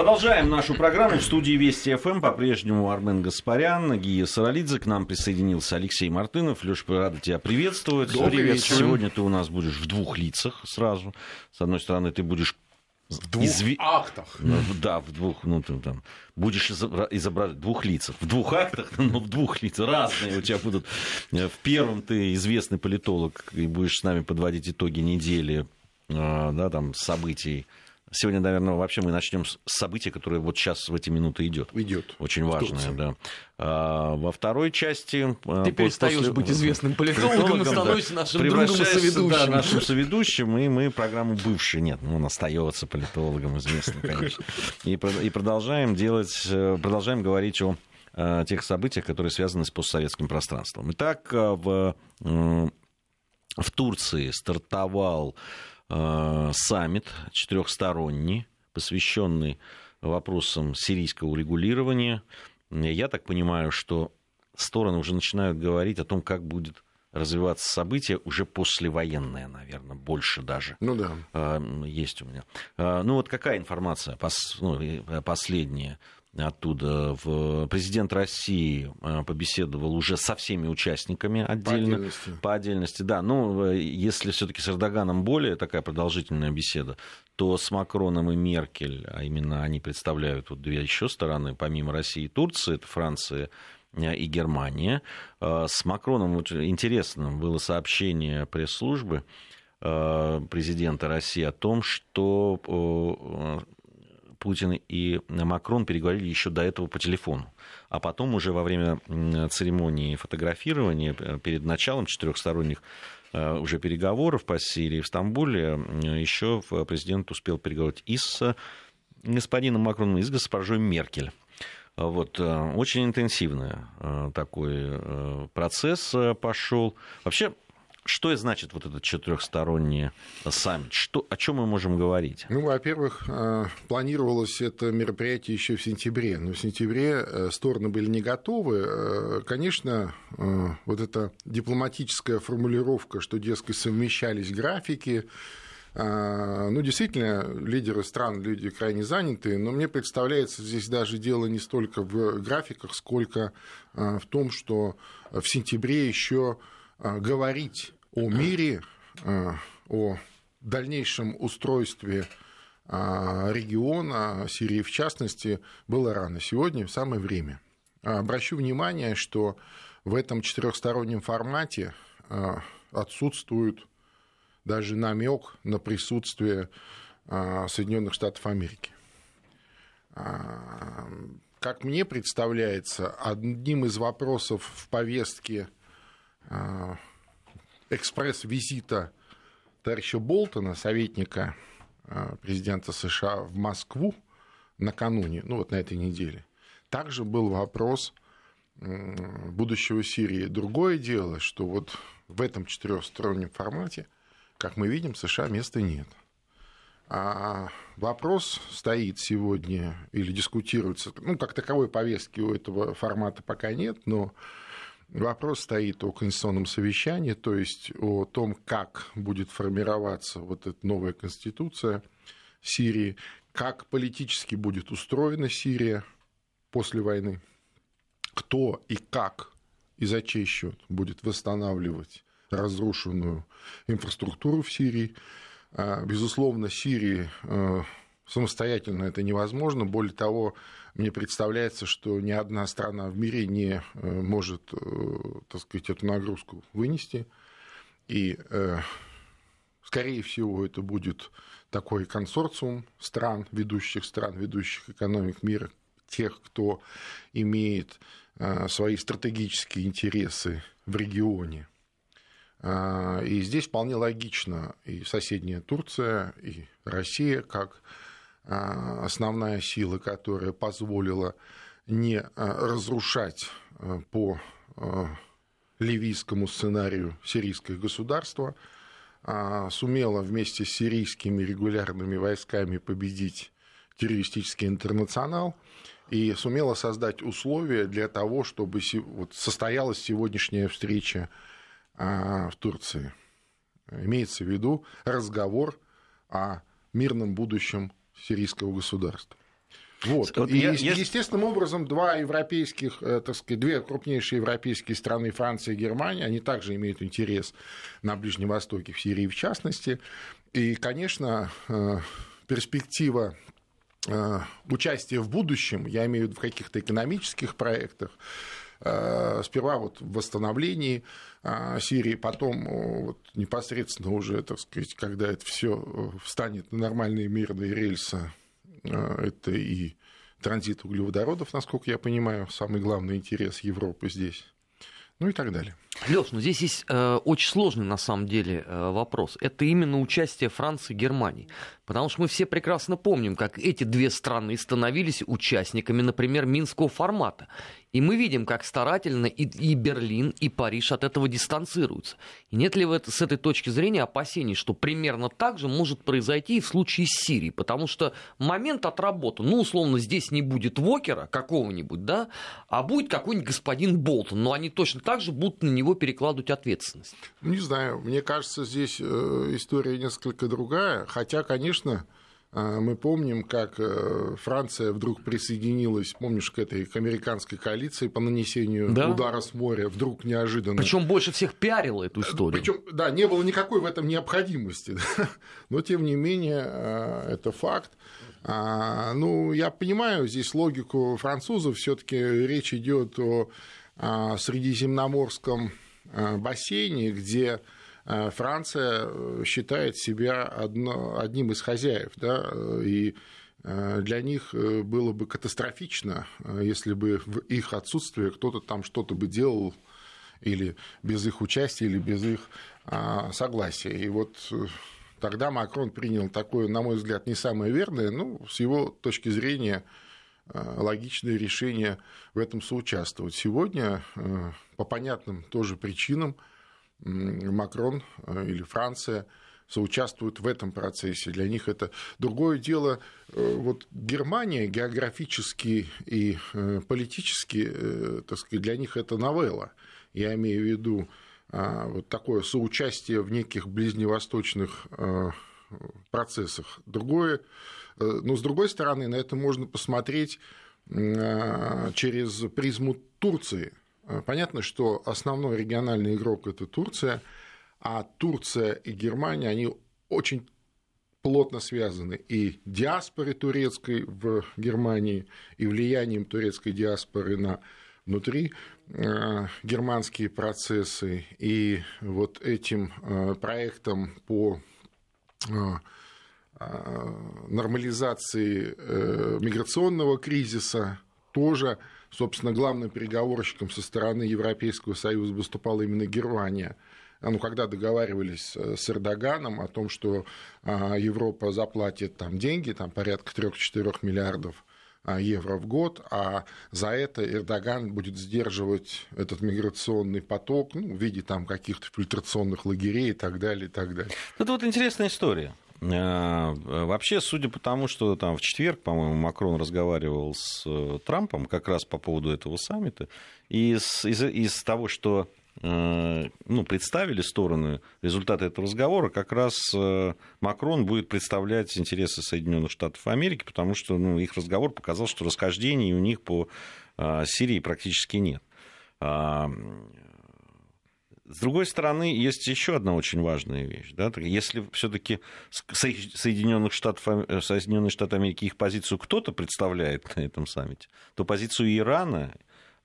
Продолжаем нашу программу в студии Вести ФМ. По-прежнему Армен Гаспарян, Гия Саралидзе. К нам присоединился Алексей Мартынов. Леш, рада тебя приветствовать. Добрый Привет. вечер. Сегодня ты у нас будешь в двух лицах сразу. С одной стороны, ты будешь В двух изви- актах. Ну, да, в двух, ну, ты там будешь изобра- изображать двух лицах. В двух актах, но в двух лицах. Разные у тебя будут. Э, В первом ты известный политолог и будешь с нами подводить итоги недели, э, да, там, событий. Сегодня, наверное, вообще мы начнем с события, которое вот сейчас в эти минуты идет. Идет. Очень важное, да. А, во второй части... э, Ты по- перестаешь после- быть известным политологом и да, становишься нашим другом и соведущим. Да, нашим соведущим, и мы программу бывший. Нет, ну, он остается политологом известным, конечно. И, и продолжаем делать, э, продолжаем говорить о э, тех событиях, которые связаны с постсоветским пространством. Итак, э, в, в Турции стартовал э, саммит четырехсторонний, посвященный вопросам сирийского урегулирования. Я так понимаю, что стороны уже начинают говорить о том, как будет развиваться событие уже послевоенное, наверное, больше даже. Ну да. А, есть у меня. А, Ну вот какая информация ну, э, последняя оттуда? В- Президент России а, побеседовал уже со всеми участниками По отдельно. отдельности. По отдельности, да. Ну, э, если все-таки с Эрдоганом более такая продолжительная беседа, то с Макроном и Меркель, а именно они представляют вот две еще стороны, помимо России и Турции, это Франция э, и Германия. Э, С Макроном вот интересным было сообщение пресс-службы э, президента России о том, что э, Путин и Макрон переговорили еще до этого по телефону. А потом уже во время церемонии фотографирования э, перед началом четырехсторонних э, уже переговоров по Сирии в Стамбуле еще президент успел переговорить и с господином Макроном, и с госпожой Меркель. Вот, э, очень интенсивно э, такой э, процесс пошел. Вообще, что и значит вот этот четырехсторонний саммит? Что, о чем мы можем говорить? Ну, во-первых, э, планировалось это мероприятие еще в сентябре, но в сентябре э, стороны были не готовы. Э, Конечно, вот эта дипломатическая формулировка, что, дескать, совмещались графики, ну, действительно, лидеры стран, люди крайне заняты, но мне представляется, здесь даже дело не столько в графиках, сколько в том, что в сентябре еще говорить о мире, э, о дальнейшем устройстве а, региона, Сирии в частности, было рано. Сегодня самое время. Обращу внимание, что в этом четырехстороннем формате а, отсутствует даже намек на присутствие а, Соединенных Штатов Америки. Как мне представляется, одним из вопросов в повестке экспресс-визита товарища Болтона, советника а, президента США в Москву накануне, ну вот на этой неделе, также был вопрос будущего Сирии. Другое дело, что вот в этом четырехстороннем формате, как мы видим, США места нет. А вопрос стоит сегодня или дискутируется, ну, как таковой повестки у этого формата пока нет, но Вопрос стоит о конституционном совещании, то есть о том, как будет формироваться вот эта новая конституция Сирии, как политически будет устроена Сирия после войны, кто и как и за чей счет будет восстанавливать разрушенную инфраструктуру в Сирии. А, Безусловно, Сирии э, самостоятельно это невозможно. Более того, мне представляется, что ни одна страна в мире не э, может, э, так сказать, эту нагрузку вынести. И, э, скорее всего, это будет такой консорциум стран, ведущих стран, ведущих экономик мира, тех, кто имеет свои стратегические интересы в регионе. А, И здесь вполне логично и соседняя Турция, и Россия, как основная сила, которая позволила не а, разрушать а, по а, ливийскому сценарию сирийское государство, а, сумела вместе с сирийскими регулярными войсками победить террористический интернационал и сумела создать условия для того, чтобы состоялась сегодняшняя встреча а, в Турции. Имеется в виду разговор о мирном будущем сирийского государства. Вот. Вот и, я- я- естественным образом, два европейских, э, так сказать, две крупнейшие европейские страны, Франция и Германия, они также имеют интерес на Ближнем Востоке, в Сирии в частности. И, конечно, э, перспектива э, участия в будущем, я имею в виду в каких-то экономических проектах, сперва вот в восстановлении э, Сирии, потом э, вот непосредственно уже, так сказать, когда это все встанет на нормальные мирные рельсы, э, это и транзит углеводородов, насколько я понимаю, самый главный интерес Европы здесь, ну и так далее. Леш, ну здесь есть э, очень сложный на самом деле э, вопрос. Это именно участие Франции и Германии. Потому что мы все прекрасно помним, как эти две страны становились участниками, например, Минского формата. И мы видим, как старательно и, и Берлин, и Париж от этого дистанцируются. И нет ли в это, с этой точки зрения опасений, что примерно так же может произойти и в случае с Сирией? Потому что момент отработан. Ну, условно, здесь не будет Вокера какого-нибудь, да, а будет какой-нибудь господин Болтон. Но они точно так же будут на него перекладывать ответственность. Не знаю, мне кажется, здесь э, история несколько другая, хотя, конечно, э, мы помним, как э, Франция вдруг присоединилась, помнишь, к этой к американской коалиции по нанесению Да. удара с моря, вдруг неожиданно. Причем больше всех пиарила эту историю. Причем, да, не было никакой в этом необходимости, но тем не менее это факт. А, Ну, я понимаю здесь логику французов, все-таки речь идет о Средиземноморском а, бассейне, где а, Франция э, считает себя одно- одним из хозяев, да, и э, для них э, было бы катастрофично, э, если бы в их отсутствие кто-то там что-то бы делал или без их участия, или без их а, согласия. И вот э, тогда Макрон принял такое, на мой взгляд, не самое верное, ну, с его точки зрения, э, логичное решение в этом соучаствовать. Сегодня э, по понятным тоже причинам Макрон э, или Франция соучаствуют в этом процессе. Для них это другое дело. э, Вот Германия географически и э, политически, э, так сказать, для них это новелла. Я имею в виду а, вот такое соучастие в неких ближневосточных э, процессах. Другое, э, но с другой стороны, на это можно посмотреть м, через призму Турции. Э, Понятно, что основной региональный игрок это Турция, а Турция и Германия, они очень плотно связаны и диаспорой турецкой в Германии, и влиянием турецкой диаспоры на внутри э, германские процессы, и вот этим э, проектом по э, э, нормализации э, миграционного кризиса тоже, собственно, главным переговорщиком со стороны Европейского Союза выступала именно Германия. А, Ну, когда договаривались э, с Эрдоганом о том, что а, Европа заплатит там деньги, там порядка 3-4 миллиардов евро в год, а за это Эрдоган будет сдерживать этот миграционный поток ну, в виде там каких-то фильтрационных лагерей и так далее, и так далее. Это вот интересная история. Э, Вообще, судя по тому, что там в четверг, по-моему, Макрон разговаривал с э, Трампом как раз по поводу этого саммита, и из, из, из того, что э, ну, представили стороны результаты этого разговора, как раз э, Макрон будет представлять интересы Соединенных Штатов Америки, потому что ну, их разговор показал, что расхождений у них по э, Сирии практически нет. А, С другой стороны, есть еще одна очень важная вещь. Да? Если все-таки Соединенных Штатов, э, Соединенные Штаты Америки их позицию кто-то представляет на этом саммите, то позицию Ирана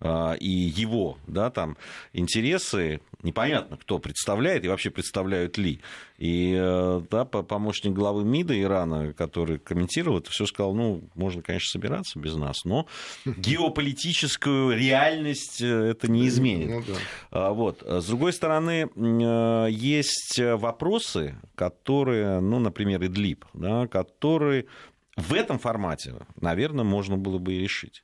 и его да, там, интересы непонятно, кто представляет и вообще представляют ли. И э, да, по- помощник главы МИДа Ирана, который комментировал это, все сказал, ну, можно, конечно, собираться без нас, но геополитическую реальность э, это не изменит. Ну да. А, Вот. С другой стороны, э, есть вопросы, которые, ну, например, Идлиб, да, которые в этом формате, наверное, можно было бы и решить.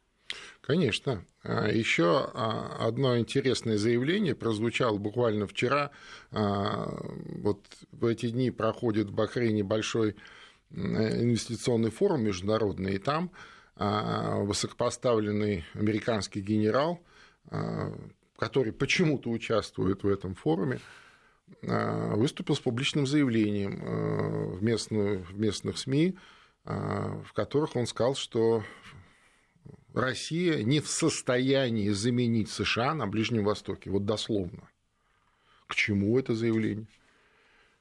Конечно. Еще одно интересное заявление прозвучало буквально вчера. А, Вот в эти дни проходит в Бахрейне большой инвестиционный форум международный, и там а, высокопоставленный американский генерал, а, который почему-то участвует в этом форуме, а, выступил с публичным заявлением а, в, местную, в местных СМИ, а, в которых он сказал, что Россия не в состоянии заменить США на Ближнем Востоке, вот дословно. К чему это заявление?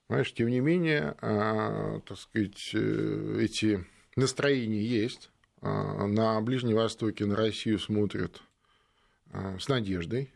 Понимаешь, тем не менее, а, так сказать, э, эти настроения есть. А, на Ближнем Востоке на Россию смотрят а, с надеждой.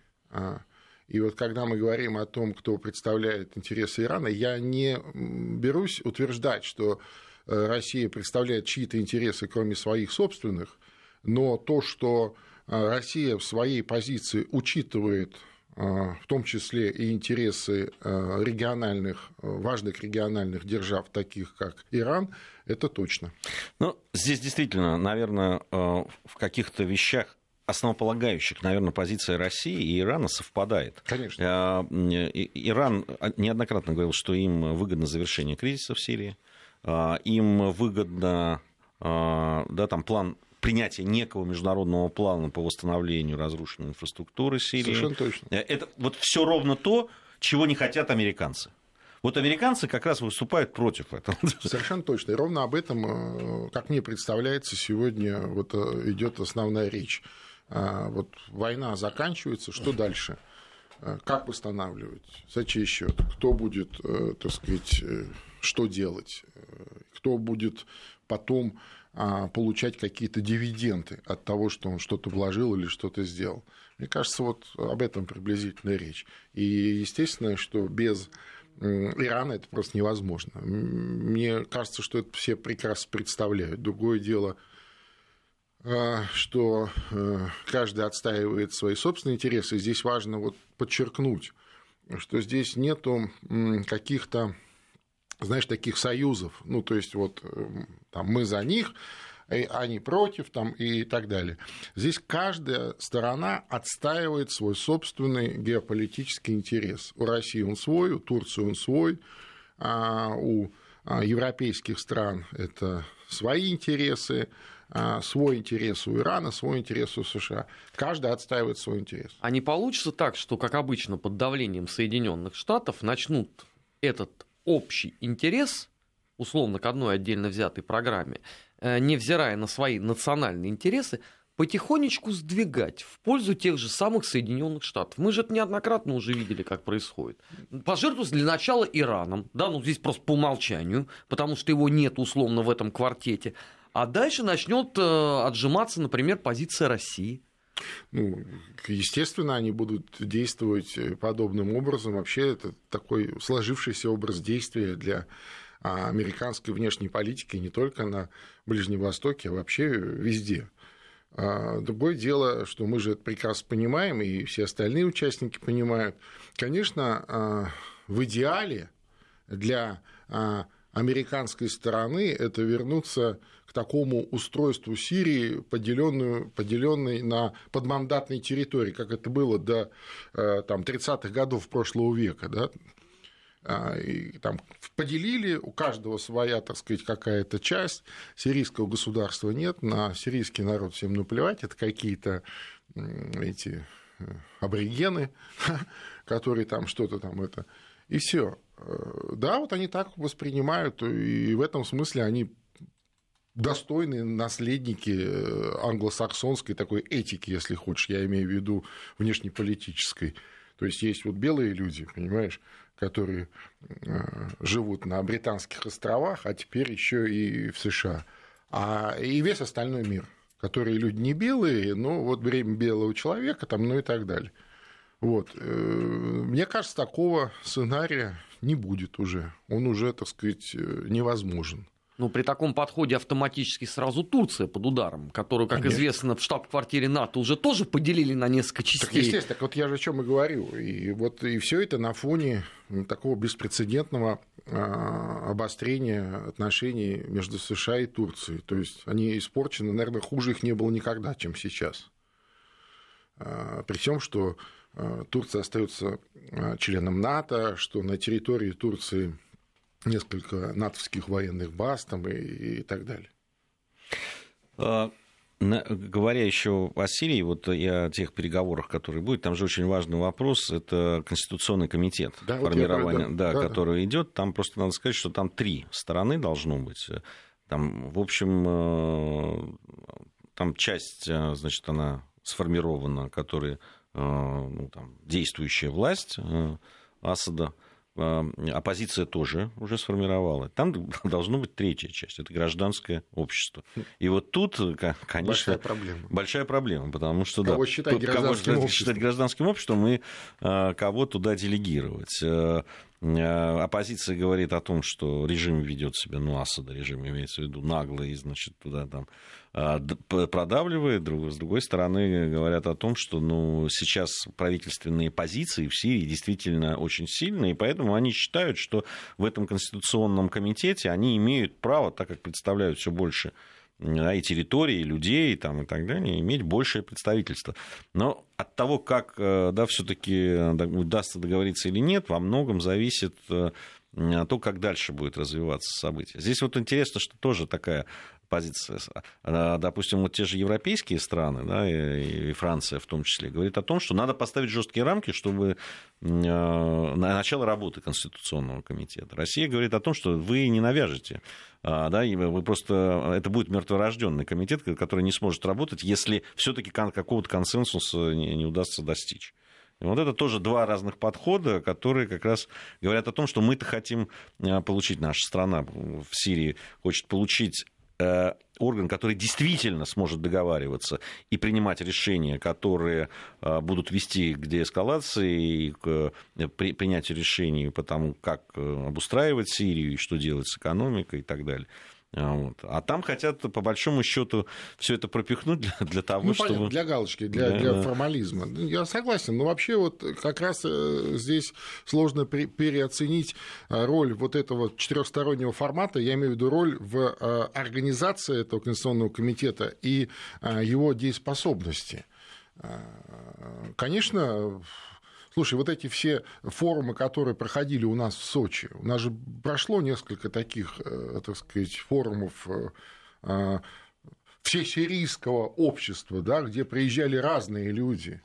И вот когда мы говорим о том, кто представляет интересы Ирана, я не берусь утверждать, что э, Россия представляет чьи-то интересы, кроме своих собственных, но то, что Россия в своей позиции учитывает а, в том числе и интересы а, региональных, важных региональных держав, таких как Иран, это точно. Ну, здесь действительно, наверное, а, в каких-то вещах основополагающих, наверное, позиция России и Ирана совпадает. Конечно. Иран неоднократно говорил, что им выгодно завершение кризиса в Сирии, им выгодно да, там, план принятия некого международного плана по восстановлению разрушенной инфраструктуры Сирии. Совершенно точно. Э, это вот все ровно то, чего не хотят американцы. Вот американцы как раз выступают против этого. Совершенно точно. И ровно об этом, э, как мне представляется, сегодня вот э, идет основная речь. Вот война заканчивается, что дальше? Как восстанавливать? За чей счет? Кто будет, так сказать, что делать? Кто будет потом получать какие-то дивиденды от того, что он что-то вложил или что-то сделал. Мне кажется, вот об этом приблизительно речь. И естественно, что без Ирана это просто невозможно. Мне кажется, что это все прекрасно представляют. Другое дело, а, что э, каждый отстаивает свои собственные интересы. Здесь важно вот подчеркнуть, что здесь нету каких-то знаешь, таких союзов. Ну, то есть, вот эм, там мы за них, они против там, и так далее. Здесь каждая сторона отстаивает свой собственный геополитический интерес. У России он свой, у Турции он свой, а у а, европейских стран это свои интересы, а, свой интерес у Ирана, свой интерес у США. Каждый отстаивает свой интерес. А не получится так, что, как обычно, под давлением Соединенных Штатов начнут этот общий интерес, условно, к одной отдельно взятой программе, э, невзирая на свои национальные интересы, потихонечку сдвигать в пользу тех же самых Соединенных Штатов. Мы же это неоднократно уже видели, как происходит. Пожертвовать для начала Ираном, да, ну здесь просто по умолчанию, потому что его нет условно в этом квартете. А дальше начнет э, отжиматься, например, позиция России. Ну, естественно, они будут действовать подобным образом. Вообще, это такой сложившийся образ действия для а, американской внешней политики не только на Ближнем Востоке, а вообще везде. А, другое дело, что мы же это прекрасно понимаем, и все остальные участники понимают. Конечно, а, в идеале для американской стороны это вернуться к такому устройству Сирии, поделенную, поделенной на подмандатной территории, как это было до э, там, 30-х годов прошлого века. Да? А, и там поделили, у каждого своя, так сказать, какая-то часть, сирийского государства нет, на сирийский народ всем наплевать, это какие-то эти э, аборигены, которые там что-то там это, и все. Э, да, вот они так воспринимают, и в этом смысле они достойные наследники э, англосаксонской такой этики, если хочешь, я имею в виду внешнеполитической. То есть есть вот белые люди, понимаешь, которые э, живут на британских островах, а теперь еще и в США. А и весь остальной мир, которые люди не белые, но вот время белого человека, там, ну и так далее. Вот. Э, мне кажется, такого сценария не будет уже. Он уже, так сказать, невозможен. Ну, при таком подходе автоматически сразу Турция под ударом, которую, как Конечно. известно, в штаб-квартире НАТО уже тоже поделили на несколько частей. Так, естественно, так вот я же о чем и говорю. И вот и все это на фоне такого беспрецедентного а, обострения отношений между США и Турцией. То есть они испорчены, наверное, хуже их не было никогда, чем сейчас. А, при всем, что а, Турция остается членом НАТО, что на территории Турции несколько натовских военных баз там и, и так далее. А, говоря еще о Сирии, вот и о тех переговорах, которые будут, там же очень важный вопрос, это Конституционный комитет да, формирования, вот да, да, да, который да. идет. Там просто надо сказать, что там три стороны должно быть. Там, в общем, э, там часть, значит, она сформирована, которые, ну, там, действующая власть Асада, оппозиция тоже уже сформировала. Там должно быть третья часть, это гражданское общество. И вот тут, конечно, большая проблема. Большая проблема, потому что кого да, считать гражданским кого считать гражданским обществом и кого туда делегировать. Э, оппозиция говорит о том, что режим ведет себя, ну, Асада режим имеется в виду, нагло и, значит, туда там а, продавливает. С другой стороны, говорят о том, что ну, сейчас правительственные позиции в Сирии действительно очень сильные, и поэтому они считают, что в этом конституционном комитете они имеют право, так как представляют все больше и территории, и людей там, и так далее, иметь большее представительство. Но от того, как э, да, все-таки удастся договориться или нет, во многом зависит э, то, как дальше будет развиваться событие. Здесь вот интересно, что тоже такая позиция. А, допустим, вот те же европейские страны, да, и Франция в том числе, говорит о том, что надо поставить жесткие рамки, чтобы на начало работы Конституционного комитета. Россия говорит о том, что вы не навяжете, а, да, вы просто, это будет мертворожденный комитет, который не сможет работать, если все-таки какого-то консенсуса не, удастся достичь. Вот это тоже два разных подхода, которые как раз говорят о том, что мы-то хотим а, получить, наша страна в Сирии хочет получить Э, орган, который действительно сможет договариваться и принимать решения, которые э, будут вести к деэскалации и к э, принятию решений по тому, как обустраивать Сирию, и что делать с экономикой и так далее. А, вот. А там хотят, по большому счету, все это пропихнуть для, для того, ну, чтобы... для галочки, для, для, для формализма. Я согласен, но вообще вот как раз э, здесь сложно переоценить э, роль вот этого четырехстороннего формата, я имею в виду роль в э, организации этого Конституционного комитета и его дееспособности. Конечно, Слушай, вот эти все форумы, которые проходили у нас в Сочи, у нас же прошло несколько таких, э, так сказать, форумов э, э, всесирийского общества, да, где приезжали разные люди.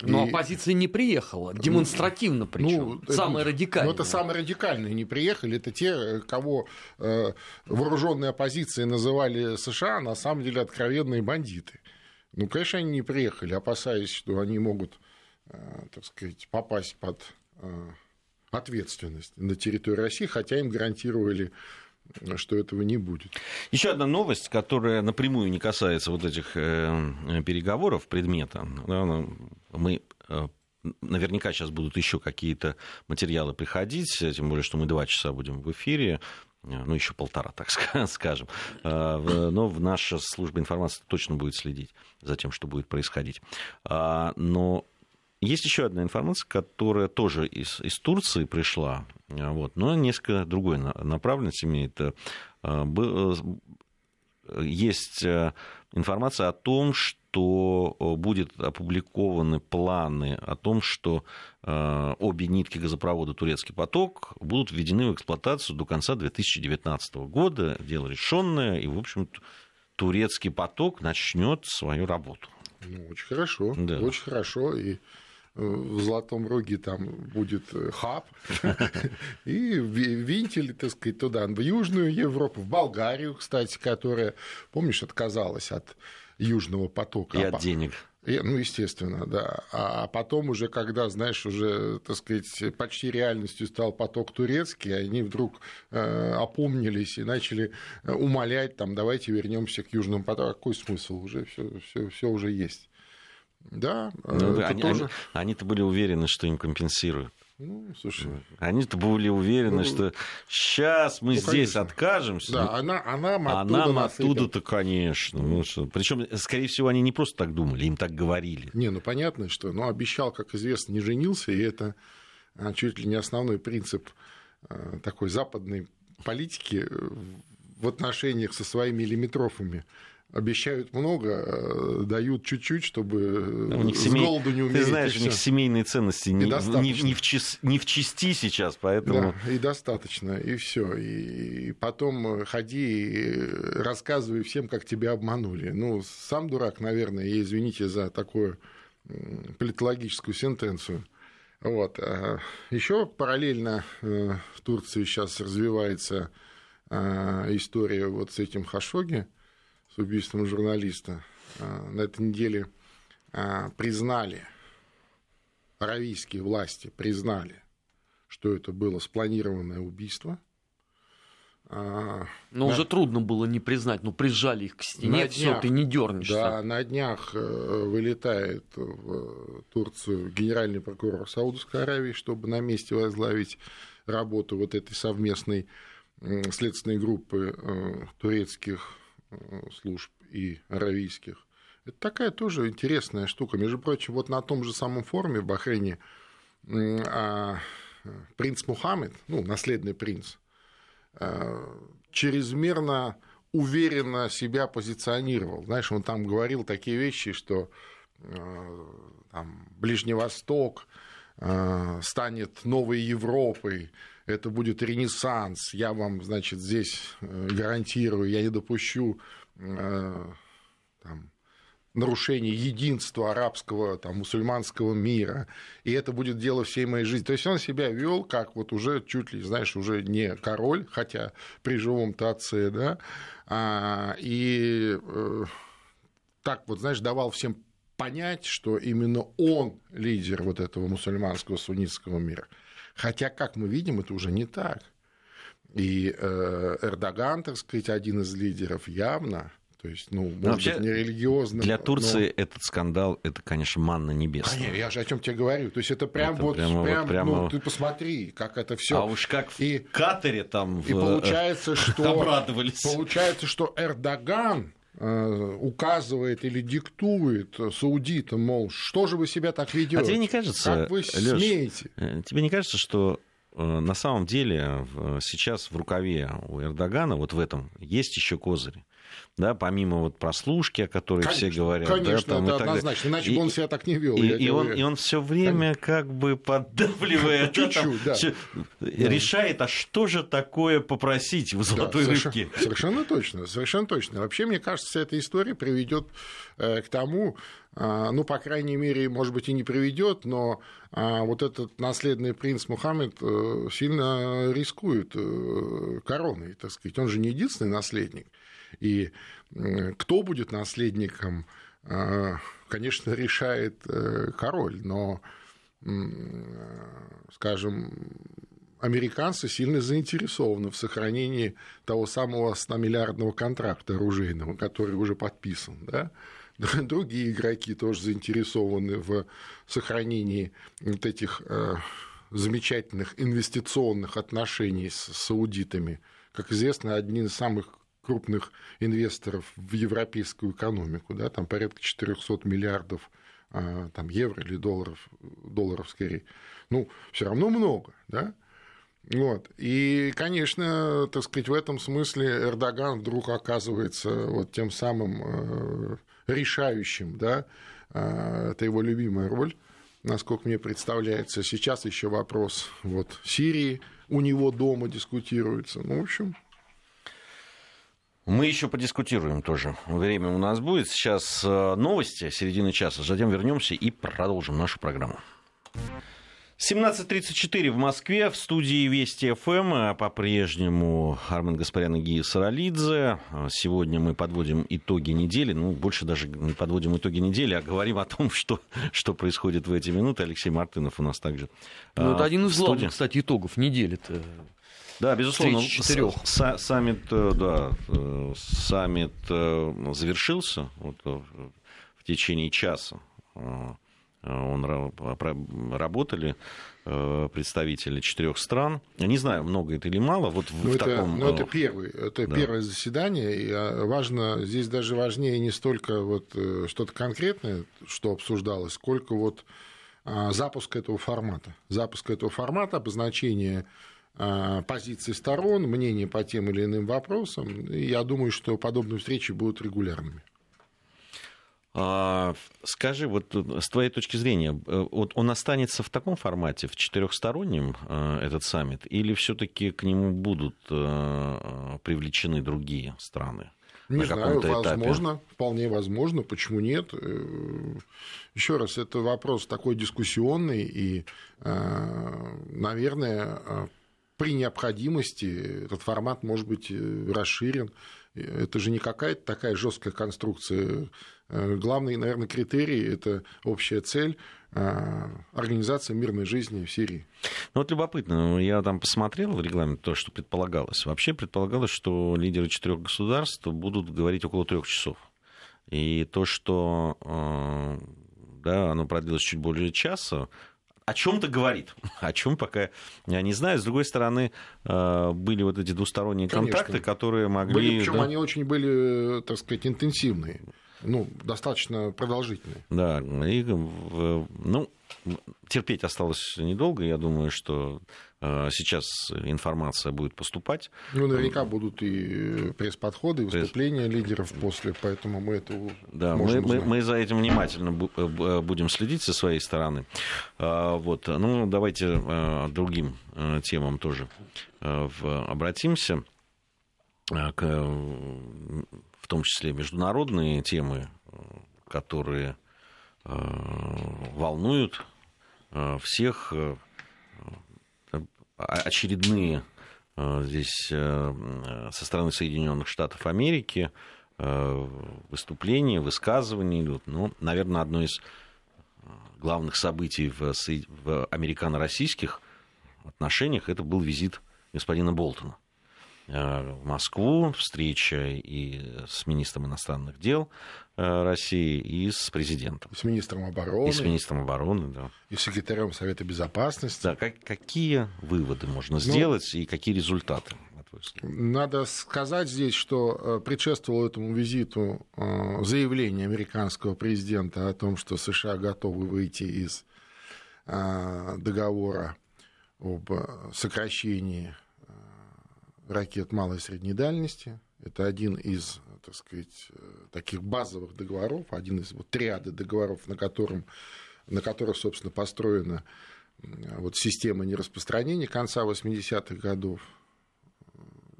Но и... оппозиция не приехала, демонстративно причем. Ну, самые радикальные. Ну, это самые радикальные не приехали. Это те, кого э, вооруженные оппозиции называли США, на самом деле откровенные бандиты. Ну, конечно, они не приехали, опасаясь, что они могут так сказать, попасть под э, ответственность на территории России, хотя им гарантировали что этого не будет. Еще одна новость, которая напрямую не касается вот этих э, переговоров предмета. Ну, мы наверняка сейчас будут еще какие-то материалы приходить, тем более, что мы два часа будем в эфире ну, еще полтора, так скажем. Но наша служба информации точно будет следить за тем, что будет происходить. А, но есть еще одна информация, которая тоже из, из Турции пришла, вот, но несколько другой направленности имеет. Э, э, есть э, информация о том, что будут опубликованы планы о том, что обе нитки газопровода «Турецкий поток» будут введены в эксплуатацию до конца 2019 года. Дело решенное, и, в общем, «Турецкий поток» начнет свою работу. Ну, очень хорошо, да. очень хорошо. И в Золотом Роге там будет э, хаб, и винтили, так сказать, туда, в Южную Европу, в Болгарию, кстати, которая, помнишь, отказалась от Южного потока. И от денег. И, ну, естественно, да. А потом уже, когда, знаешь, уже, так сказать, почти реальностью стал поток турецкий, они вдруг э, опомнились и начали э, умолять, там, давайте вернемся к Южному потоку. А какой смысл? Уже все, все, все уже есть. Да, ну, они, тоже... они, то были уверены, что им компенсируют. Ну, слушай. Они-то были уверены, ну, что сейчас мы ну, здесь конечно. откажемся. Да, она, она а нам оттуда-то, конечно. Ну. Причем, скорее всего, они не просто так думали, им так говорили. Не, ну понятно, что. Но обещал, как известно, не женился, и это а, чуть ли не основной принцип а, такой западной политики в отношениях со своими лимитрофами обещают много, э, дают чуть-чуть, чтобы у них с семей... голоду не умереть. Ты знаешь, у них семейные ценности не, не, не, в чис... не в части сейчас, поэтому... Да, и достаточно, и все. И потом ходи и рассказывай всем, как тебя обманули. Ну, сам дурак, наверное, и извините за такую политологическую сентенцию. Вот. А Еще параллельно э, в Турции сейчас развивается э, история вот с этим Хашоги, с убийством журналиста. на этой неделе признали, аравийские власти признали, что это было спланированное убийство – а, Но на... уже трудно было не признать, ну прижали их к стене, все, ты не дернешься. Да, на днях э, вылетает в Турцию генеральный прокурор Саудовской Аравии, чтобы на месте возглавить работу вот этой совместной следственной группы э, турецких служб и аравийских. Это такая тоже интересная штука. Между прочим, вот на том же самом форуме в Бахрейне а, принц Мухаммед, ну, наследный принц, Э, чрезмерно уверенно себя позиционировал. Знаешь, он там говорил такие вещи, что э, там, Ближний Восток станет новой Европой, это будет ренессанс, я вам, значит, здесь гарантирую, я не допущу там, нарушение единства арабского, там, мусульманского мира, и это будет дело всей моей жизни. То есть он себя вел как вот уже чуть ли, знаешь, уже не король, хотя при живом-то да, а, и э, так вот, знаешь, давал всем понять, что именно он лидер вот этого мусульманского суннитского мира. Хотя, как мы видим, это уже не так. И э, Эрдоган, так сказать, один из лидеров явно то есть, ну, может вообще, быть, не религиозным. Для Турции но... этот скандал, это, конечно, манна небесная. Конечно, я же о чем тебе говорю. То есть, это прям это вот, прямо, прям, вот прямо... ну, ты посмотри, как это все. А уж как и, в Катаре там и в... получается, что, обрадовались. Получается, что Эрдоган э, указывает или диктует саудитам, мол, что же вы себя так ведете? А тебе не кажется, как вы смеете? Э, тебе не кажется, что э, на самом деле сейчас в рукаве у Эрдогана вот в этом есть еще козырь? Да, помимо вот прослушки, о которой конечно, все говорят. Конечно, да, там, это однозначно, иначе и, бы он себя так не вел. И, и, он, и он все время как бы поддавливает, решает, а что же такое попросить в золотой рыбке. Совершенно точно, совершенно точно. Вообще, мне кажется, вся эта история приведет э, к тому, а, ну, по крайней мере, может быть, и не приведет, но а, вот этот наследный принц Мухаммед э, сильно рискует э, короной, так сказать. Он же не единственный наследник. И кто будет наследником, а, конечно, решает э, король, но, скажем, американцы сильно заинтересованы в сохранении того самого 100-миллиардного контракта оружейного, который уже подписан. Да? Другие игроки тоже заинтересованы в сохранении вот этих э, замечательных инвестиционных отношений с саудитами. Как известно, одни из самых крупных инвесторов в европейскую экономику, да, там порядка 400 миллиардов а, там, евро или долларов, долларов скорее. Ну, все равно много, да. Вот. И, конечно, так сказать, в этом смысле Эрдоган вдруг оказывается вот тем самым э, решающим, да, а, это его любимая роль, насколько мне представляется. Сейчас еще вопрос вот Сирии у него дома дискутируется. Ну, в общем, мы еще подискутируем тоже. Время у нас будет. Сейчас э, новости середины часа. Затем вернемся и продолжим нашу программу. 17.34 в Москве, в студии Вести ФМ, а по-прежнему Армен Гаспарян и Гия Саралидзе. Сегодня мы подводим итоги недели, ну, больше даже не подводим итоги недели, а говорим о том, что, что происходит в эти минуты. Алексей Мартынов у нас также Ну, это один из главных, кстати, итогов недели-то. Да, безусловно. Четырех. Саммит, э, да, э, саммит э, завершился вот, в течение часа. Он работали представители четырех стран. Я не знаю, много это или мало. Вот в, ну, в это, таком... ну, это, первый, это да. первое заседание. И а, важно, здесь даже важнее не столько вот что-то конкретное, что обсуждалось, сколько вот а, запуск этого формата. Запуск этого формата, обозначение позиции сторон, мнения по тем или иным вопросам. И я думаю, что подобные встречи будут регулярными. А, скажи, вот с твоей точки зрения, э, вот он останется в таком формате, в четырехстороннем э, этот саммит, или все-таки к нему будут э, привлечены другие страны? Не знаю, возможно, этапе? вполне возможно, почему нет. Еще раз, это вопрос такой дискуссионный, и, наверное, при необходимости этот формат может быть э, расширен. Это же не какая-то такая жесткая конструкция. Э, главный, наверное, критерий – это общая цель э, организация мирной жизни в Сирии. Ну вот любопытно, я там посмотрел в регламент то, что предполагалось. Вообще предполагалось, что лидеры четырех государств будут говорить около трех часов. И то, что да, оно продлилось чуть более часа, о чем-то говорит. О чем пока я не знаю. С другой стороны, э, были вот эти двусторонние Конечно. контакты, которые могли... Были, причем да... они очень были, так сказать, интенсивные. Ну, достаточно продолжительные. Да, и, ну, терпеть осталось недолго. Я думаю, что э, сейчас информация будет поступать. Ну, наверняка будут и пресс-подходы, и выступления Пресс... лидеров после, поэтому мы это Да, мы, мы, мы за этим внимательно э, будем следить со своей стороны. А, вот, ну, давайте э, другим темам тоже обратимся. К, в том числе международные темы, которые волнуют всех э, очередные э, здесь э, со стороны Соединенных Штатов Америки выступления, высказывания идут. Ну, наверное, одно из главных событий в американо-российских отношениях это был визит господина Болтона в Москву, встреча и с министром иностранных дел Э, России и с президентом. И с министром обороны. И с министром обороны, да. И с секретарем Совета Безопасности. Да, как, какие выводы можно ну, сделать и какие результаты? Надо сказать здесь, что э, предшествовало этому визиту э, заявление американского президента о том, что США готовы выйти из договора об сокращении ракет малой и средней дальности. Это один из так сказать, э, таких базовых договоров, один из вот триады договоров, на, котором, на которых, собственно, построена вот система нераспространения конца 80-х годов,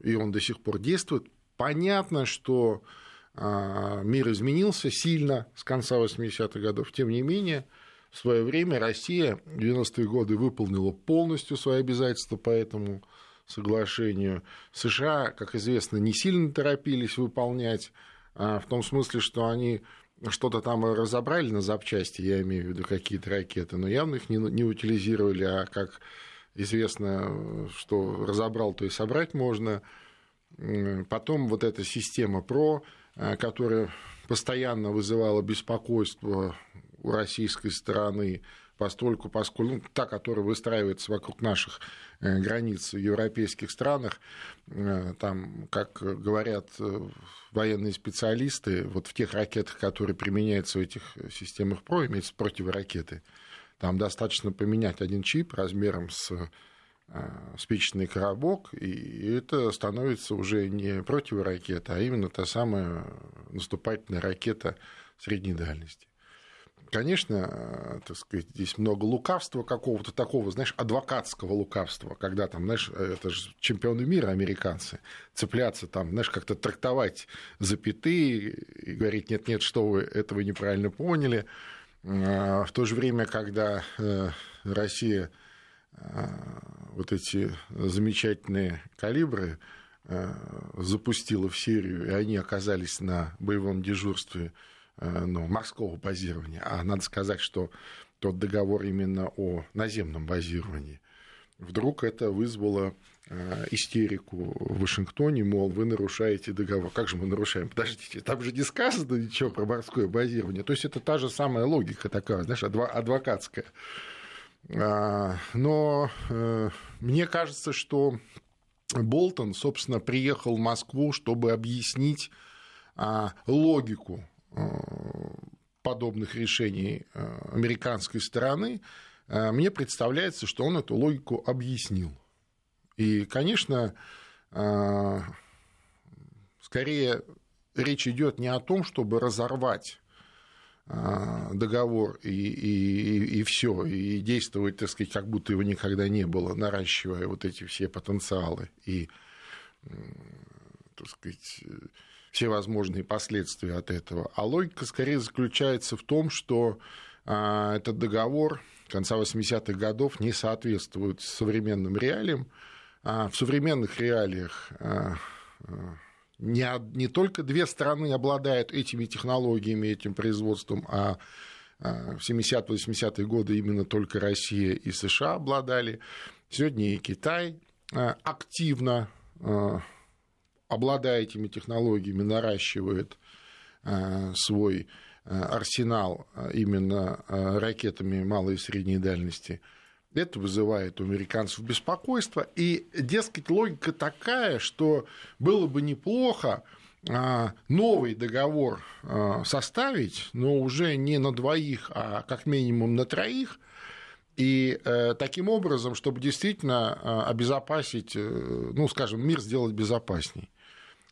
и он до сих пор действует. Понятно, что а, мир изменился сильно с конца 80-х годов, тем не менее, в свое время Россия в 90-е годы выполнила полностью свои обязательства по этому соглашению. США, как известно, не сильно торопились выполнять, а в том смысле, что они что-то там разобрали на запчасти, я имею в виду какие-то ракеты, но явно их не, не утилизировали, а как известно, что разобрал, то и собрать можно. Потом вот эта система ПРО, а, которая постоянно вызывала беспокойство у российской стороны, постольку, поскольку ну, та, которая выстраивается вокруг наших э, границ в европейских странах, э, там, как говорят э, военные специалисты, вот в тех ракетах, которые применяются в этих системах ПРО, имеются противоракеты, там достаточно поменять один чип размером с спичечный коробок, и это становится уже не противоракета, а именно та самая наступательная ракета средней дальности. Конечно, э, так сказать, здесь много лукавства какого-то такого, знаешь, адвокатского лукавства, когда там, знаешь, это же чемпионы мира американцы, цепляться там, знаешь, как-то трактовать запятые и говорить, нет-нет, что вы этого неправильно поняли. А в то же время, когда э, Россия э, вот эти замечательные калибры запустила в Сирию, и они оказались на боевом дежурстве ну, морского базирования, а надо сказать, что тот договор именно о наземном базировании, вдруг это вызвало э, истерику в Вашингтоне, мол, вы нарушаете договор. Как же мы нарушаем? Подождите, там же не сказано ничего про морское базирование. То есть это та же самая логика такая, знаешь, адвокатская. А, но э, мне кажется, что Болтон, собственно, приехал в Москву, чтобы объяснить а, логику подобных решений э, американской стороны, э, мне представляется, что он эту логику объяснил. И, конечно, э, скорее речь идет не о том, чтобы разорвать договор и, и, и все, и действовать, так сказать, как будто его никогда не было, наращивая вот эти все потенциалы и, так сказать, все возможные последствия от этого. А логика скорее заключается в том, что а, этот договор конца 80-х годов не соответствует современным реалиям. А в современных реалиях а, не, не только две страны обладают этими технологиями, этим производством, а в 70-80-е годы именно только Россия и США обладали. Сегодня и Китай активно обладая этими технологиями, наращивает свой арсенал именно ракетами малой и средней дальности – это вызывает у американцев беспокойство. И, дескать, логика такая, что было бы неплохо новый договор составить, но уже не на двоих, а как минимум на троих, и э, таким образом, чтобы действительно обезопасить, э, ну, скажем, мир сделать безопасней.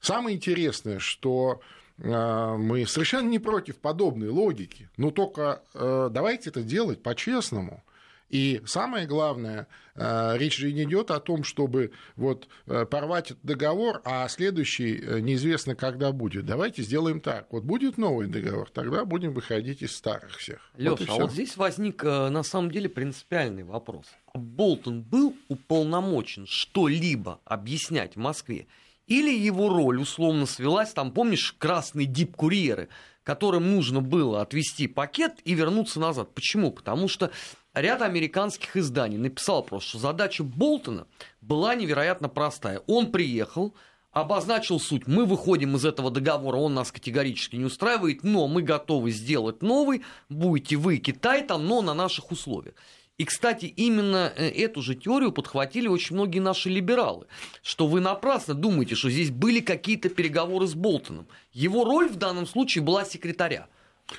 Самое интересное, что мы совершенно не против подобной логики, но только э, давайте это делать по-честному. И самое главное, э, речь же не идет о том, чтобы вот э, порвать этот договор, а следующий э, неизвестно когда будет. Давайте сделаем так. Вот будет новый договор, тогда будем выходить из старых всех. Леша, вот а вот здесь возник на самом деле принципиальный вопрос. Болтон был уполномочен что-либо объяснять в Москве? Или его роль условно свелась, там, помнишь, красные дип-курьеры, которым нужно было отвезти пакет и вернуться назад. Почему? Потому что ряд американских изданий написал просто, что задача Болтона была невероятно простая. Он приехал, обозначил суть. Мы выходим из этого договора, он нас категорически не устраивает, но мы готовы сделать новый, будете вы, Китай, там, но на наших условиях. И, кстати, именно э, эту же теорию подхватили очень многие наши либералы, что вы напрасно думаете, что здесь были какие-то переговоры с Болтоном. Его роль в данном случае была секретаря.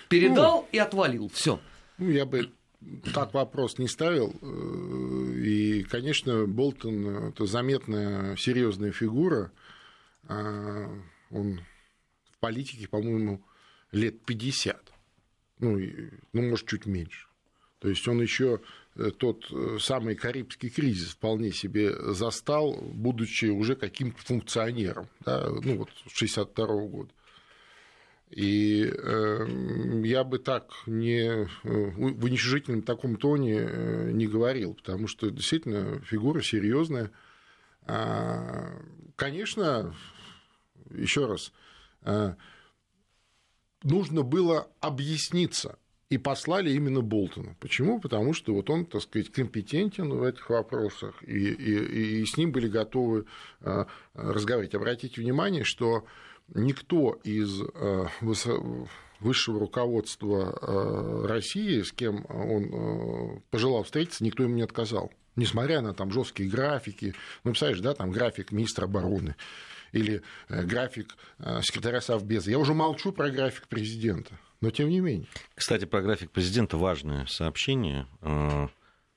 Передал ну, и отвалил. Все. Ну, я бы так вопрос не ставил. Э, и, конечно, Болтон – это заметная, серьезная фигура. А, он в политике, по-моему, лет 50. Ну, ну, может, чуть меньше. То есть он еще тот э, самый Карибский кризис вполне себе застал, будучи уже каким-то функционером, да, ну вот с 62 года. И э, я бы так не, э, в уничижительном таком тоне э, не говорил, потому что действительно фигура серьезная. А, конечно, еще раз, э, нужно было объясниться, и послали именно Болтона. Почему? Потому что вот он, так сказать, компетентен в этих вопросах, и, и, и с ним были готовы разговаривать. Обратите внимание, что никто из э, высшего руководства э, России, с кем он э, пожелал встретиться, никто ему не отказал. Несмотря на там жесткие графики, ну, представляешь, да, там график министра обороны или график секретаря Совбеза. Я уже молчу про график президента, но тем не менее. Кстати, про график президента важное сообщение.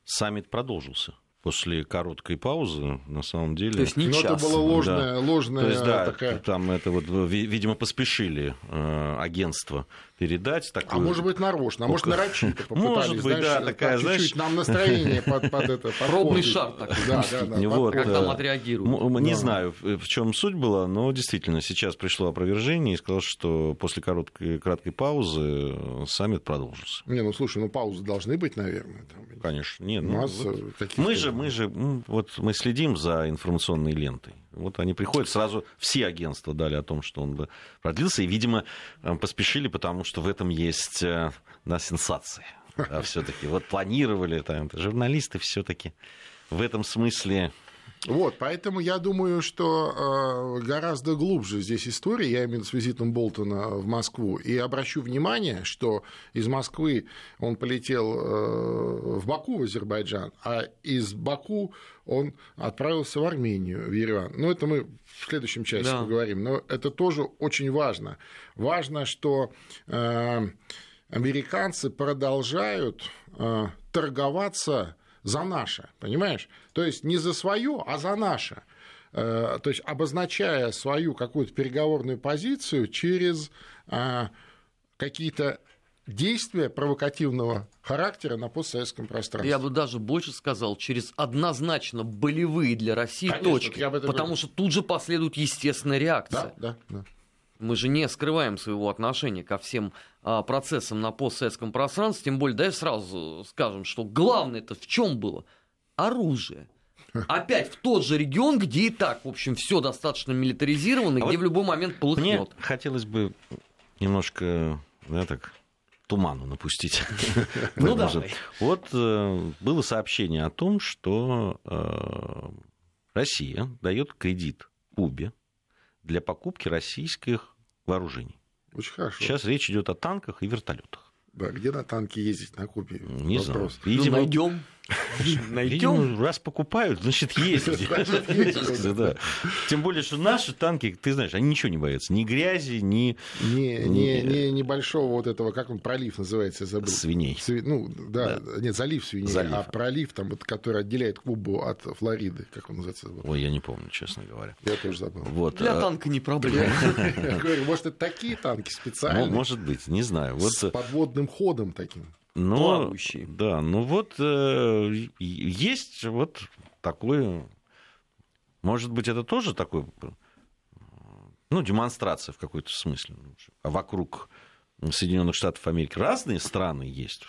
Саммит продолжился после короткой паузы, на самом деле. То есть не час. это была ложная, да. ложная То есть, да, такая... Там это вот, видимо, поспешили э, агентство передать. Такую... А может быть, нарочно, а может, нарочито попытались. Может быть, да, такая, знаешь... Чуть-чуть нам настроение под, под это... Пробный шар такой. Да, да, да. Вот, как там э, отреагируют. Не знаю, в чем суть была, но действительно, сейчас пришло опровержение и сказал, что после короткой, краткой паузы саммит продолжится. Не, ну слушай, ну паузы должны быть, наверное. Там, Конечно. Нет, ну, вот, мы же, мы же, вот мы следим за информационной лентой. Вот они приходят, сразу все агентства дали о том, что он бы продлился, и, видимо, э, поспешили, потому что в этом есть да, э, сенсация. Да, все-таки вот планировали там журналисты все-таки в этом смысле вот, поэтому я думаю, что э, гораздо глубже здесь история, я виду с визитом Болтона в Москву, и обращу внимание, что из Москвы он полетел э, в Баку, в Азербайджан, а из Баку он отправился в Армению, в Ереван. Ну, это мы в следующем части да. поговорим, но это тоже очень важно. Важно, что э, американцы продолжают торговаться за наше, понимаешь? То есть не за свое, а за наше. Э, то есть обозначая свою какую-то переговорную позицию через а, какие-то действия провокативного характера на постсоветском пространстве. Я бы даже больше сказал, через однозначно болевые для России Конечно, точки, потому говорю. что тут же последует естественная реакция. Да, да, да. Мы же не скрываем своего отношения ко всем процессам на постсоветском пространстве. Тем более, давай сразу скажем, что главное это в чем было? Оружие. опять в тот же регион, где и так, в общем, все достаточно милитаризировано, а где вот в любой момент полыхнет. Мне хотелось бы немножко, да, так, туману напустить. Ну да. Вот э, было сообщение о том, что э, Россия дает кредит Кубе для покупки российских вооружений. Очень хорошо. Сейчас речь идет о танках и вертолетах. Да, где на танке ездить на Кубе? Не Вопрос. знаю. Видимо, ну, найдем. Найдем. Раз покупают, значит, да. Тем более, что наши танки, ты знаешь, они ничего не боятся. Ни грязи, ни... Не, не небольшого вот этого, как он, пролив называется, забыл. Свиней. Сви... Ну, да, нет, залив свиней, а пролив, там, который отделяет Кубу от Флориды, как он называется. Ой, я не помню, честно говоря. Я тоже забыл. Вот. Для а... танка не проблема. Может, это такие танки специальные? Может быть, не знаю. С подводным ходом таким. Но, Плавающие. Да, ну вот э, есть вот такое, может быть, это тоже такой, ну, демонстрация в какой-то смысле. А вокруг Соединенных Штатов Америки разные страны есть.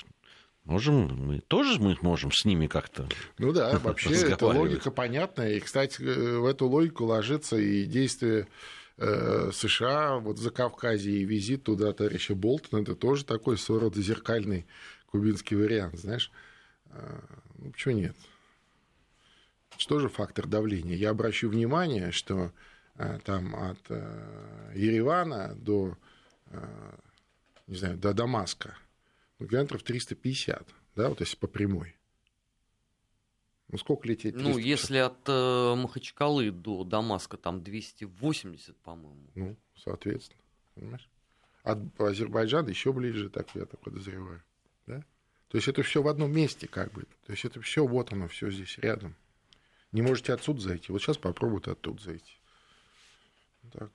Можем, мы тоже мы можем с ними как-то. Ну да, вообще эта логика понятная. И, кстати, в эту логику ложится и действие э, США вот за Кавказе и визит туда товарища Болтона. Это тоже такой своего рода зеркальный кубинский вариант, знаешь. А, ну, почему нет? Что же фактор давления? Я обращу внимание, что а, там от а, Еревана до, не знаю, до Дамаска ну, километров 350, да, вот если по прямой. Ну, сколько лететь? 350? Ну, если от э, Махачкалы до Дамаска, там 280, по-моему. Ну, соответственно, понимаешь? От Азербайджана еще ближе, так я так подозреваю. Да? То есть это все в одном месте, как бы. То есть это все вот оно, все здесь рядом. Не можете отсюда зайти. Вот сейчас попробуйте оттуда зайти. Так.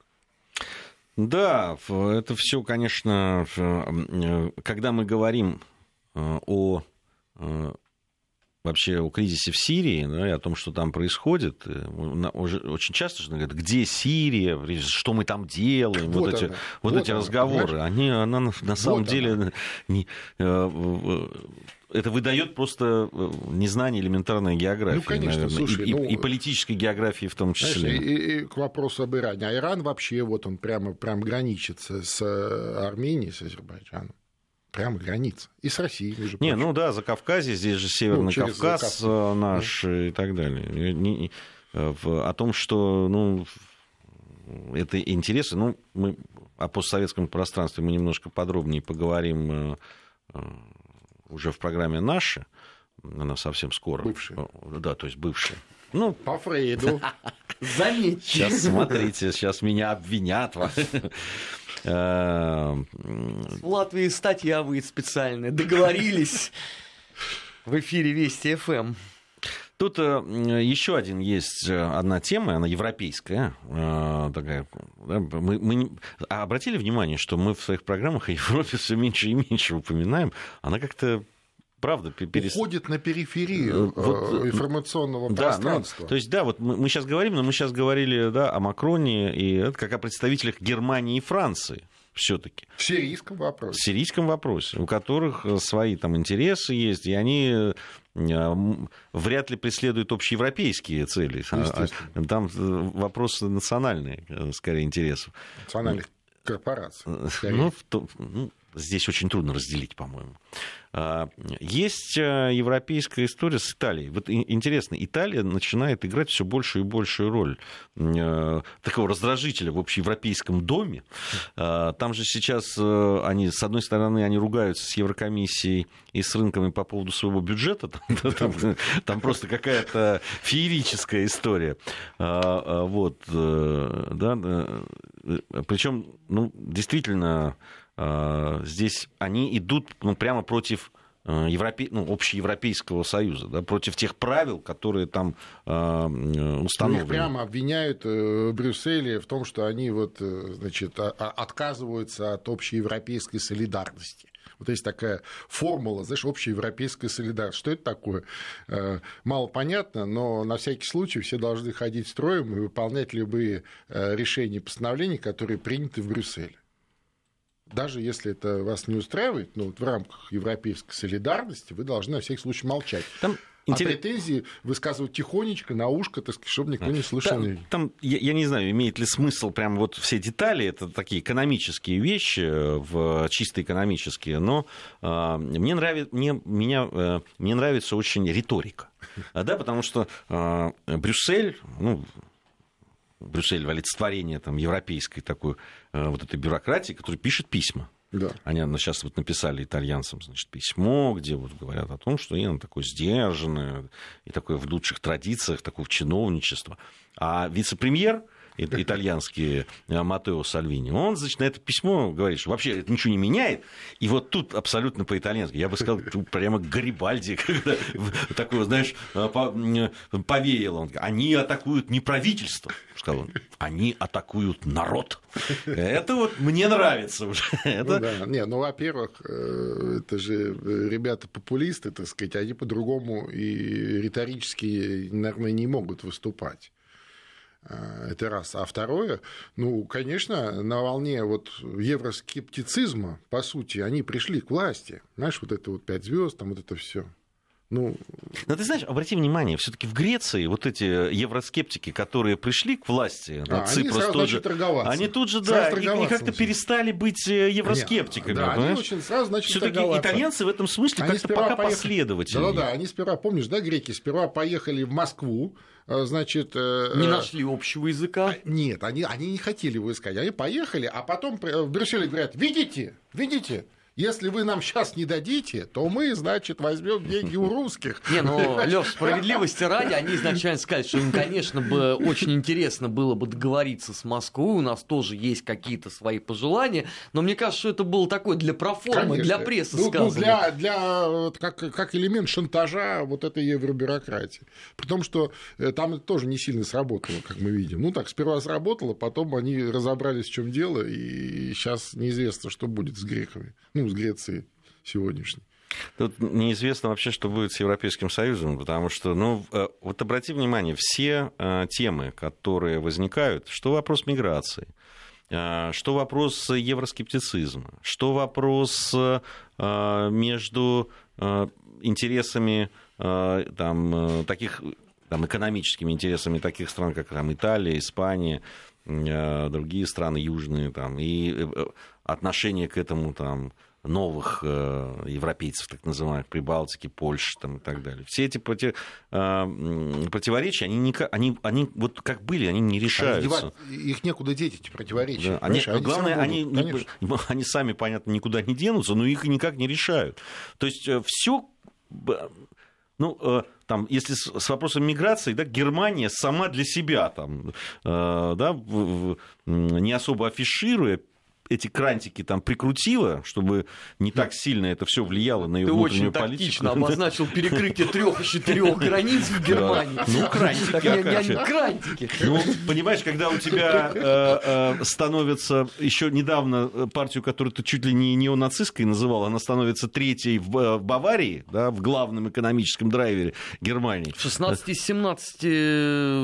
Да, это все, конечно, э, когда мы говорим э, о э, вообще о кризисе в Сирии, да, и о том, что там происходит. Э, очень часто же говорят, где Сирия, что мы там делаем, вот, вот эти, вот вот эти она, разговоры. Понимаешь? Они, она на вот самом она. деле не, э, это выдает просто э, незнание элементарной географии, ну, конечно, наверное, слушай, и, ну, и политической географии в том числе. Знаешь, и, и к вопросу об Иране. А Иран вообще вот он прямо, прямо граничит с Арменией, с Азербайджаном. Прямо граница. И с Россией, между Не, ну да, за Кавказе, здесь же Северный ну, Кавказ Закавказ. Э, наш да. и так далее. Не, в, о том, что ну, это интересы, ну, мы о постсоветском пространстве мы немножко подробнее поговорим э, э, уже в программе «Наши», она совсем скоро. Бывшие. Да, то есть бывшие. Ну, по Фрейду. Заметьте. Сейчас смотрите, сейчас меня обвинят. В Латвии статья выйдет специальная. Договорились в эфире Вести ФМ. Тут э, еще один есть э, одна тема, она европейская. Э, такая, да, мы, мы обратили внимание, что мы в своих программах о Европе все меньше и меньше упоминаем. Она как-то правда перес... уходит на периферию э, вот, э, информационного да, ну, пространства. Ну, то есть, да, вот мы, мы сейчас говорим, но мы сейчас говорили да, о Макроне и как о представителях Германии и Франции все-таки. В сирийском вопросе. В сирийском вопросе, у которых э, свои там интересы есть, и они вряд ли преследуют общеевропейские цели. А, а там вопросы национальные, скорее, интересов. Национальных корпораций. Ну, то, ну, здесь очень трудно разделить, по-моему. А, есть э, европейская история с Италией. Вот интересно, Италия начинает играть все большую и большую роль э, такого раздражителя в общеевропейском доме. А, там же сейчас э, они, с одной стороны, они ругаются с Еврокомиссией и с рынками по поводу своего бюджета. Там, там, там просто какая-то феерическая история. А, вот, да, причем, ну, действительно, здесь они идут ну, прямо против э, Европе... ну, общеевропейского союза, да, против тех правил, которые там э, установлены. Их прямо обвиняют э, в Брюсселе в том, что они вот, э, значит, отказываются от общеевропейской солидарности. Вот есть такая формула, знаешь, общеевропейская солидарность. Что это такое? Мало понятно, но на всякий случай все должны ходить строем и выполнять любые решения и постановления, которые приняты в Брюсселе даже если это вас не устраивает, ну, вот в рамках европейской солидарности вы должны на всякий случай молчать. Там Интерес... А претензии высказывать тихонечко, на ушко, так сказать, чтобы никто не слышал. Там, там я, я не знаю, имеет ли смысл прям вот все детали, это такие экономические вещи, в, чисто экономические, но э, мне, нравится, мне, меня, э, мне нравится очень риторика. Да, потому что э, Брюссель, ну, Брюссель олицетворение там, европейской такой э, вот этой бюрократии, которая пишет письма. Да. Они сейчас вот написали итальянцам значит, письмо, где вот говорят о том, что я такой сдержанный и такой в лучших традициях такого чиновничества. А вице-премьер, итальянский э, Матео Сальвини, он, значит, на это письмо говорит, что вообще это ничего не меняет. И вот тут абсолютно по-итальянски, я бы сказал, прямо Гарибальди, когда такое, знаешь, э, повеяло. Он, они атакуют не правительство, сказал он, они атакуют народ. Это вот мне нравится уже. Это... Ну, да. Не, ну, во-первых, э, это же ребята-популисты, так сказать, они по-другому и риторически, наверное, не могут выступать. А, это раз. А второе, ну, конечно, на волне вот евроскептицизма, по сути, они пришли к власти. Знаешь, вот это вот пять звезд, там вот это все. Ну... Но ты знаешь, обрати внимание, все-таки в Греции вот эти евроскептики, которые пришли к власти, а, Ципрас они сразу же, торговаться. они тут же, да, и, и как-то перестали быть э, евроскептиками. Нет, да, они очень сразу начали Все-таки итальянцы в этом смысле как-то пока поехали... последовательные. Да-да, они сперва, помнишь, да, греки, сперва поехали в Москву, значит... Э, не нашли общего языка? А, нет, они, они не хотели его искать. Они поехали, а потом в Брюсселе говорят, видите, видите, если вы нам сейчас не дадите, то мы, значит, возьмем деньги у русских. Не, ну, Лев, справедливости ради, они изначально сказали, что им, конечно, бы очень интересно было бы договориться с Москвой, у нас тоже есть какие-то свои пожелания, но мне кажется, что это было такое для проформы, конечно. для прессы ну, сказано. Ну, для, для как, как элемент шантажа вот этой евробюрократии. При том, что э, там это тоже не сильно сработало, как мы видим. Ну, так, сперва сработало, потом они разобрались, в чем дело, и сейчас неизвестно, что будет с греками. Ну, с Греции сегодняшней. Тут неизвестно вообще, что будет с Европейским Союзом, потому что, ну, э, вот обрати внимание, все э, темы, которые возникают, что вопрос миграции, э, что вопрос евроскептицизма, что вопрос между интересами там, таких там, экономическими интересами таких стран, как там, Италия, Испания, другие страны южные, там, и отношение к этому там, новых э, европейцев, так называемых, Прибалтики, Польши там, и так далее. Все эти проти, э, противоречия, они, не, они, они вот как были, они не решаются. Они их некуда деть, эти противоречия. Да, они, они главное, они, не, они сами, понятно, никуда не денутся, но их никак не решают. То есть э, все ну, э, там, если с, с вопросом миграции, да, Германия сама для себя, там, э, да, не особо афишируя, эти крантики там прикрутила, чтобы не так сильно это все влияло на ее Ты внутреннюю очень политику. Ты обозначил перекрытие трех и четырех границ в Германии. Ну, крантики. крантики. Ну, понимаешь, когда у тебя э, э, становится еще недавно партию, которую ты чуть ли не неонацистской называл, она становится третьей в э, Баварии, да, в главном экономическом драйвере Германии. В 16 из 17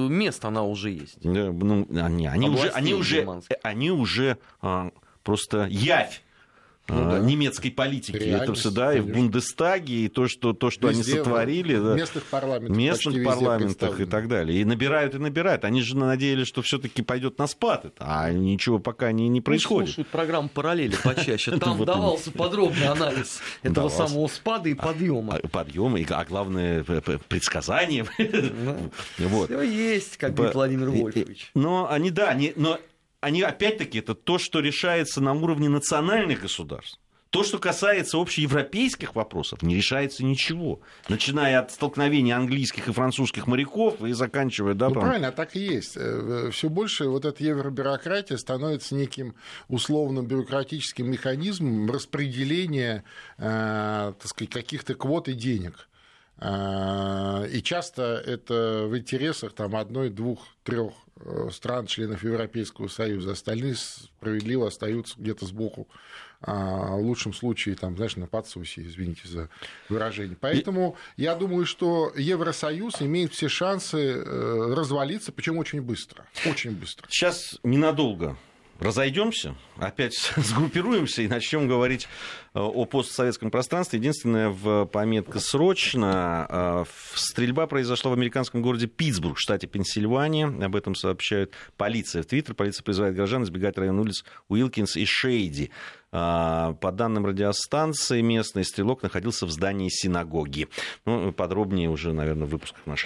мест она уже есть. Ну, они, они уже, они уже, они уже просто явь ну, да. немецкой политики. Реальность, это все, да, конечно. и в Бундестаге, и то, что, то, что Везде, они сотворили. В да, местных парламентах. Местных парламентах и так далее. И набирают, и набирают. Они же надеялись, что все-таки пойдет на спад это, а ничего пока не, не происходит. слушают программу параллели почаще. Там давался подробный анализ этого самого спада и подъема. А, подъема, а главное, предсказание. Все есть, как говорит Владимир Вольфович. Но они, да, но они опять-таки это то, что решается на уровне национальных государств. То, что касается общеевропейских вопросов, не решается ничего. Начиная от столкновения английских и французских моряков и заканчивая... Да, ну, там... правильно, так и есть. Э, Все больше вот эта евробюрократия становится неким условно-бюрократическим механизмом распределения э, так сказать, каких-то квот и денег. Э, и часто это в интересах там, одной, двух, трех Э, стран, членов Европейского Союза. Остальные справедливо остаются где-то сбоку. А в лучшем случае, там, знаешь, на подсусе, извините за выражение. Поэтому И... я думаю, что Евросоюз имеет все шансы э, развалиться, причем очень быстро. Очень быстро. Сейчас ненадолго разойдемся, опять сгруппируемся и начнем говорить э, о постсоветском пространстве. Единственная в пометка срочно. Э, стрельба произошла в американском городе Питтсбург, штате Пенсильвания. Об этом сообщает полиция в Твиттер. Полиция призывает граждан избегать район улиц Уилкинс и Шейди. Э, по данным радиостанции, местный стрелок находился в здании синагоги. Ну, подробнее уже, наверное, в выпусках наших